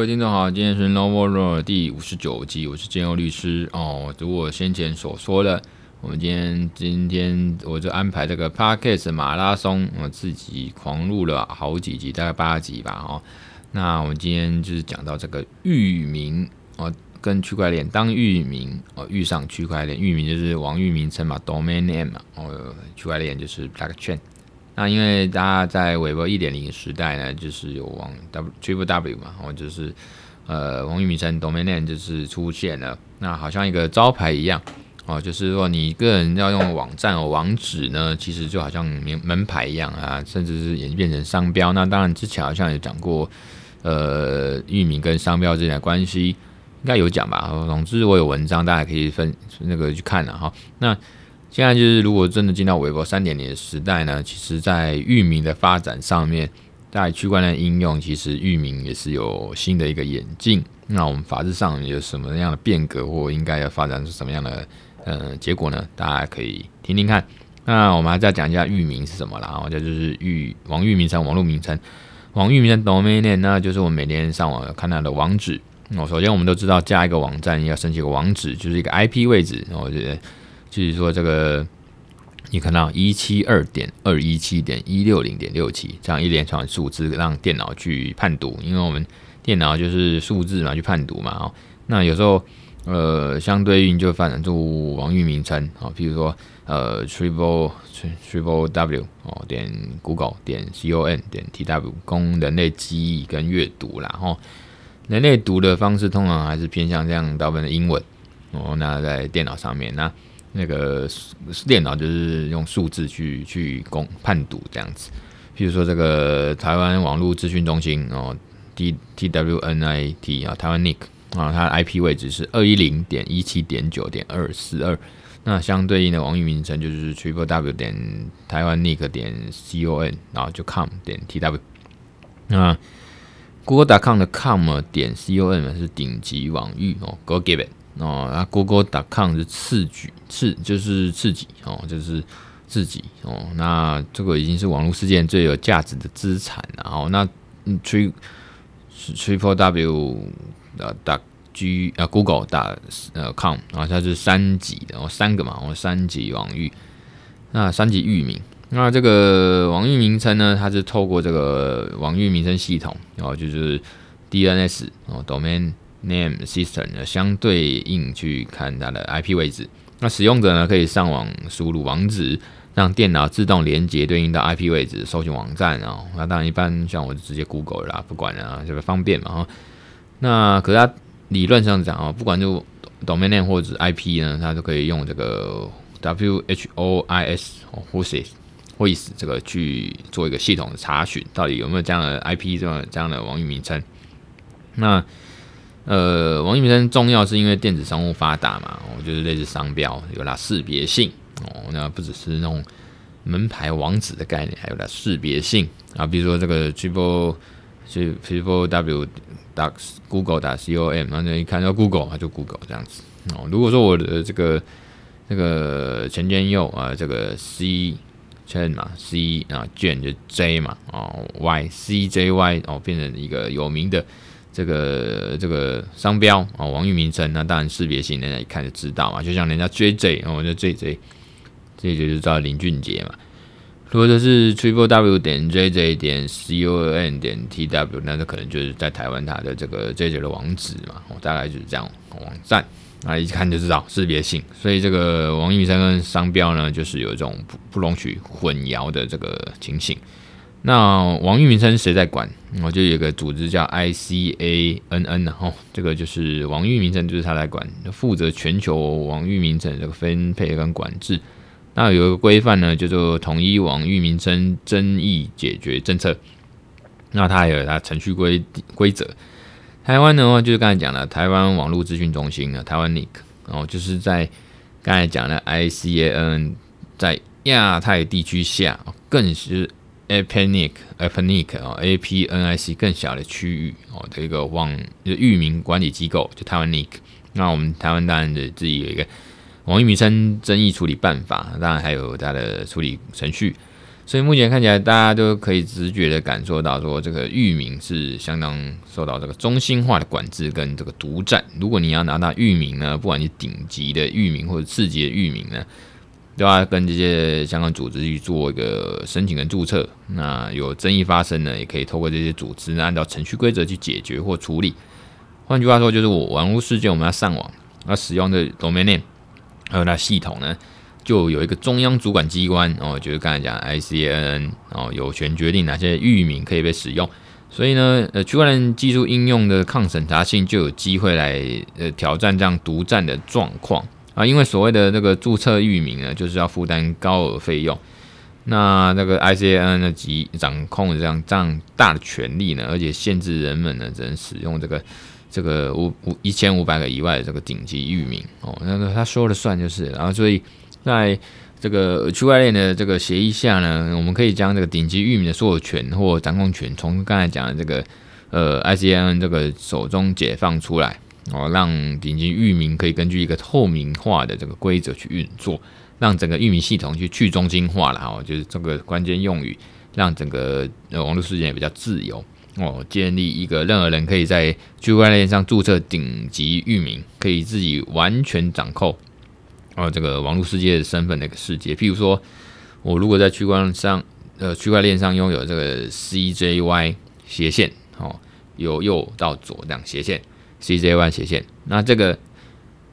各位听众好，今天是 Novo Road 第五十九集，我是建佑律师哦。如我先前所说的，我们今天今天我就安排这个 Podcast 马拉松，我自己狂录了好几集，大概八集吧哦。那我们今天就是讲到这个域名哦，跟区块链当域名哦遇上区块链，域名就是网域名称嘛，Domain Name 嘛，哦，区块链就是 Blockchain。那因为大家在微博一点零时代呢，就是有网 W Triple W 嘛，或者就是呃网域名称 Domain Name 就是出现了，那好像一个招牌一样哦，就是说你个人要用网站哦网址呢，其实就好像门门牌一样啊，甚至是演变成商标。那当然之前好像有讲过，呃，域名跟商标之间的关系，应该有讲吧。总之我有文章，大家可以分那个去看了哈。那现在就是，如果真的进到微博三点零的时代呢，其实，在域名的发展上面，在区块链应用，其实域名也是有新的一个演进。那我们法制上有什么样的变革，或应该要发展出什么样的呃结果呢？大家可以听听看。那我们还是要讲一下域名是什么啦，然后这就是域网域名称、网络名称、网域名称 Domain Name，那就是我们每天上网看到的网址。哦，首先我们都知道，加一个网站要申请个网址，就是一个 IP 位置。我觉得。就是说，这个你看到一七二点二一七点一六零点六七这样一连串数字，让电脑去判读，因为我们电脑就是数字嘛，去判读嘛。哦，那有时候呃，相对应就发展出网域名称啊，比如说呃，triple triple w 哦点 google 点 com 点 tw，供人类记忆跟阅读啦。哦人类读的方式通常还是偏向这样大部分的英文哦。那在电脑上面那。那个电脑就是用数字去去公判读这样子，譬如说这个台湾网络资讯中心哦，T T W N I T 啊，台湾 NIC 啊，它 IP 位置是二一零点一七点九点二四二，那相对应的网域名称就是 Triple W 点台湾 NIC 点 C O N，然后就 com 点 T W，那 google dot com 的 com 点 C O N 是顶级网域哦，Go give it。哦，那 Google dot com 是次举次就是次级哦，就是自己哦。那这个已经是网络世界最有价值的资产了哦。那 Tri Triple W 呃 dot G 啊 Google dot 呃 com 啊，它是三级的哦，三个嘛哦，三级网域。那三级域名，那这个网域名称呢，它是透过这个网域名称系统然哦，就是 DNS 哦，Domain。Name System 呢，相对应去看它的 IP 位置。那使用者呢，可以上网输入网址，让电脑自动连接对应到 IP 位置，搜寻网站哦。那当然，一般像我就直接 Google 啦，不管了啊，这个方便嘛哈。那可是它理论上讲哦，不管就 Domain Name 或者 IP 呢，它都可以用这个 WHOIS 或 WHOIS 或 WHOIS 这个去做一个系统的查询，到底有没有这样的 IP 这样这样的网域名称。那呃，王一鸣称重要是因为电子商务发达嘛，哦，就是类似商标，有它识别性哦。那不只是那种门牌网址的概念，还有它识别性啊。比如说这个 triple triple w dot google dot com，那你一看到 Google，它就 Google 这样子哦。如果说我的这个这个前兼右啊，这个 C chain 嘛，C 啊卷就 J 嘛，哦 Y C J Y 哦，变成一个有名的。这个这个商标啊，网域名称，那当然识别性，人家一看就知道嘛。就像人家 JJ，我就 JJ，这就知道林俊杰嘛。如果说是 Triple W 点 JJ 点 CON 点 TW，那这可能就是在台湾它的这个 JJ 的网址嘛。我大概就是这样网站，啊，一看就知道识别性。所以这个网域名称跟商标呢，就是有一种不不容许混淆的这个情形。那网域名称谁在管？我就有个组织叫 ICANN，然后这个就是网域名称，就是他来管，负责全球网域名称这个分配跟管制。那有一个规范呢，叫做统一网域名称争议解决政策。那它还有它程序规规则。台湾的话，就是刚才讲了，台湾网络资讯中心呢，台湾 NIC，然后就是在刚才讲的 ICANN，在亚太地区下，更是。APNIC APNIC 啊，APNIC 更小的区域哦的一个网域名管理机构，就台湾 NIC。那我们台湾当然的自己有一个网域名称争议处理办法，当然还有它的处理程序。所以目前看起来，大家都可以直觉的感受到，说这个域名是相当受到这个中心化的管制跟这个独占。如果你要拿到域名呢，不管你顶级的域名或者次级的域名呢，就要跟这些相关组织去做一个申请跟注册。那有争议发生呢，也可以透过这些组织，按照程序规则去解决或处理。换句话说，就是我网络世界我们要上网，要使用的 domain name 还有那系统呢。就有一个中央主管机关哦，就是刚才讲 ICANN 哦，有权决定哪些域名可以被使用，所以呢，呃，区块链技术应用的抗审查性就有机会来呃挑战这样独占的状况啊，因为所谓的这个注册域名呢，就是要负担高额费用，那那个 ICANN 呢，及掌控这样这样大的权力呢，而且限制人们呢只能使用这个这个五五一千五百个以外的这个顶级域名哦，那个他说了算就是，然后所以。在这个区块链的这个协议下呢，我们可以将这个顶级域名的所有权或掌控权，从刚才讲的这个呃 ICANN 这个手中解放出来，哦，让顶级域名可以根据一个透明化的这个规则去运作，让整个域名系统去去中心化了哦，就是这个关键用语，让整个呃网络世界也比较自由哦，建立一个任何人可以在区块链上注册顶级域名，可以自己完全掌控。哦，这个网络世界的身份的一个世界，譬如说，我如果在区块上，呃，区块链上拥有这个 CJY 斜线，哦，由右到左这样斜线，CJY 斜线，那这个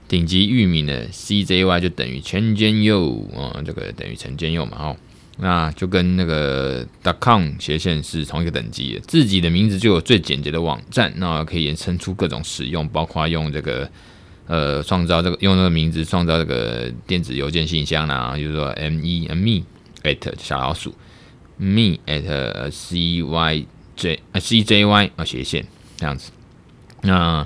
顶级域名的 CJY 就等于陈建佑，哦，这个等于陈建佑嘛，哦，那就跟那个 .com 斜线是同一个等级的，自己的名字就有最简洁的网站，那可以延伸出各种使用，包括用这个。呃，创造这个用这个名字创造这个电子邮件信箱啦，就是说 m e me at 小老鼠 me at c y j c j y 啊斜线这样子。那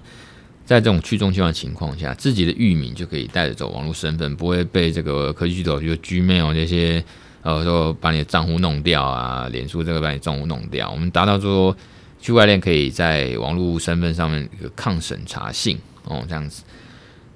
在这种去中心化的情况下，自己的域名就可以带着走网络身份，不会被这个科技巨头，比如 Gmail 这些呃说把你的账户弄掉啊，脸书这个把你账户弄掉。我们达到说区块链可以在网络身份上面一个抗审查性哦，这样子。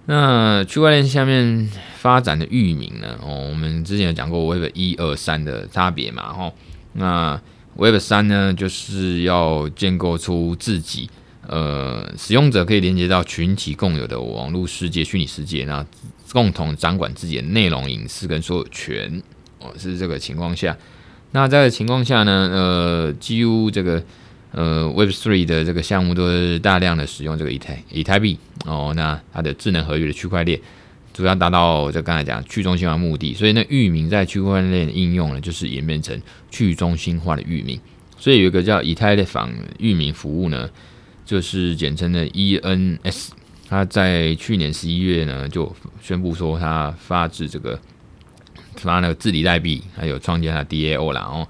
那区块链下面发展的域名呢？哦，我们之前有讲过 Web 一二三的差别嘛，吼。那 Web 三呢，就是要建构出自己呃使用者可以连接到群体共有的网络世界、虚拟世界，那共同掌管自己的内容隐私跟所有权。哦，是这个情况下。那在这情况下呢，呃，几乎这个。呃，Web Three 的这个项目都是大量的使用这个以太以太币哦，那它的智能合约的区块链主要达到这刚才讲去中心化目的，所以那域名在区块链应用呢，就是演变成去中心化的域名。所以有一个叫以太坊域名服务呢，就是简称的 ENS，它在去年十一月呢就宣布说它发制这个发那个治理代币，还有创建它 DAO 了哦。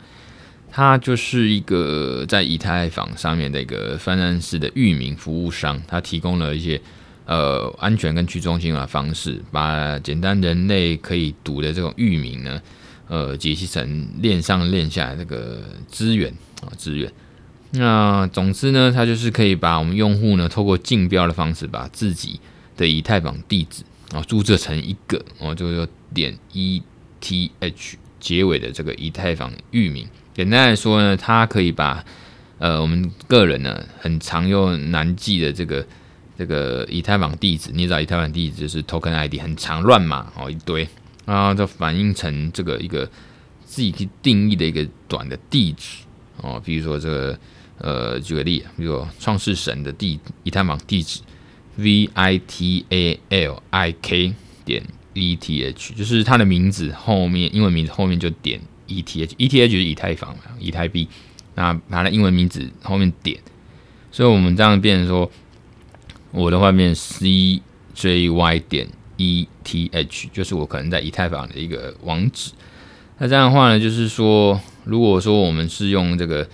它就是一个在以太坊上面的一个分散式的域名服务商，它提供了一些呃安全跟去中心化方式，把简单人类可以读的这种域名呢，呃解析成链上链下这个资源啊资源。那总之呢，它就是可以把我们用户呢透过竞标的方式，把自己的以太坊地址啊注册成一个哦，就是说点 ETH 结尾的这个以太坊域名。简单来说呢，它可以把呃我们个人呢很常又难记的这个这个以太坊地址，你知道以太坊地址就是 token ID 很长乱码哦一堆，然后就反映成这个一个自己去定义的一个短的地址哦，比如说这个呃举个例，比如创世神的地以太坊地址 v i t a l i k 点 e t h，就是它的名字后面英文名字后面就点。ETH，ETH 就是以太坊嘛，以太币。那把它的英文名字后面点，所以我们这样变成说，我的话变 CJY 点 ETH，就是我可能在以太坊的一个网址。那这样的话呢，就是说，如果说我们是用这个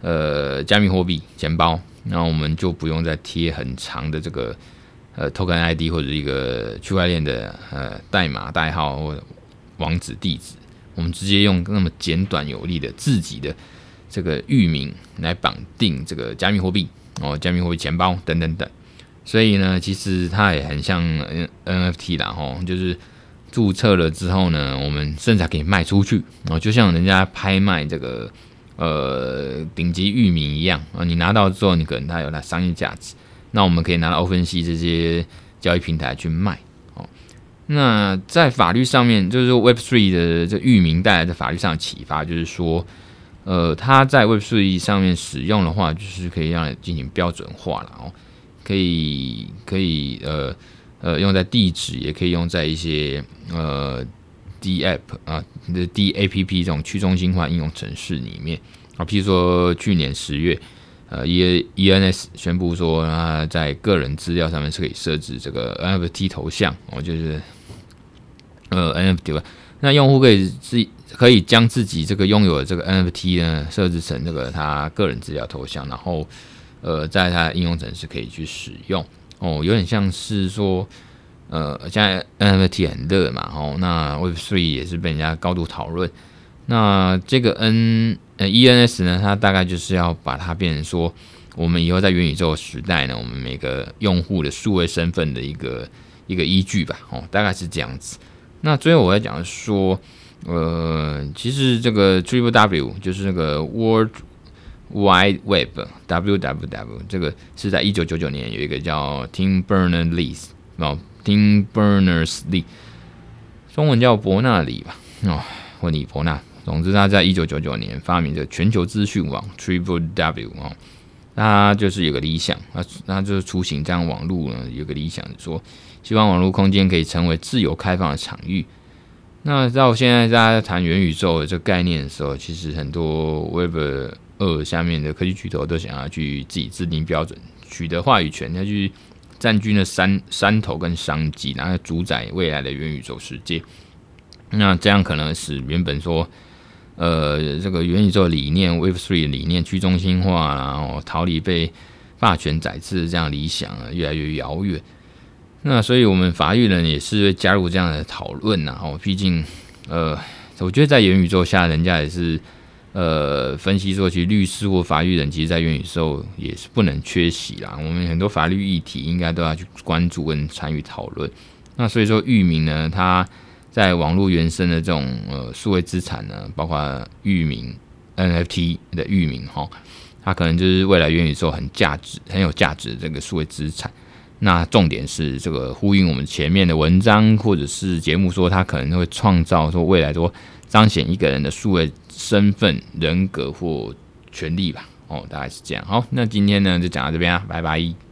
呃加密货币钱包，那我们就不用再贴很长的这个呃 Token ID 或者一个区块链的呃代码代号或网址地址。我们直接用那么简短有力的自己的这个域名来绑定这个加密货币哦，加密货币钱包等等等，所以呢，其实它也很像 NFT 啦，吼，就是注册了之后呢，我们甚至还可以卖出去哦，就像人家拍卖这个呃顶级域名一样啊，你拿到之后，你可能它有它商业价值，那我们可以拿到 OpenSea 这些交易平台去卖哦。那在法律上面，就是说 Web3 的这域名带来的法律上的启发，就是说，呃，它在 Web3 上面使用的话，就是可以让你进行标准化了哦，可以可以呃。呃，用在地址，也可以用在一些呃 D App 啊，的 D A P P 这种去中心化应用程式里面啊。譬如说，去年十月，呃，E E N S 宣布说，它在个人资料上面是可以设置这个 N F T 头像，哦，就是呃 N F T 吧。那用户可以自可以将自己这个拥有的这个 N F T 呢，设置成这个他个人资料头像，然后呃，在他应用程式可以去使用。哦，有点像是说，呃，现在 NFT 很热嘛，哦，那 Web3 也是被人家高度讨论。那这个 N 呃 ENS 呢，它大概就是要把它变成说，我们以后在元宇宙时代呢，我们每个用户的数位身份的一个一个依据吧，哦，大概是这样子。那最后我要讲说，呃，其实这个 Triple W 就是那个 World Wide Web，WWW，这个是在一九九九年有一个叫 Tim Berners-Lee 哦，Tim Berners-Lee，中文叫伯纳里吧，哦，或尼伯纳。总之，他在一九九九年发明的全球资讯网 Triple W 哦，他就是有个理想，他他就是雏形这样网络呢，有个理想说，希望网络空间可以成为自由开放的场域。那到现在大家谈元宇宙的这个概念的时候，其实很多 Web 二下面的科技巨头都想要去自己制定标准，取得话语权，要去占据了山山头跟商机，然后主宰未来的元宇宙世界。那这样可能使原本说，呃，这个元宇宙理念 Wave Three 理念去中心化，然后逃离被霸权宰制这样理想啊，越来越遥远。那所以我们法律人也是会加入这样的讨论呐。哦，毕竟，呃，我觉得在元宇宙下，人家也是。呃，分析说，其实律师或法律人，其实，在元宇宙也是不能缺席啦。我们很多法律议题，应该都要去关注跟参与讨论。那所以说，域名呢，它在网络原生的这种呃数位资产呢，包括域名 NFT 的域名哈，它可能就是未来元宇宙很价值、很有价值的这个数位资产。那重点是这个呼应我们前面的文章或者是节目说，它可能会创造说未来说彰显一个人的数位。身份、人格或权利吧，哦，大概是这样。好，那今天呢就讲到这边啊，拜拜。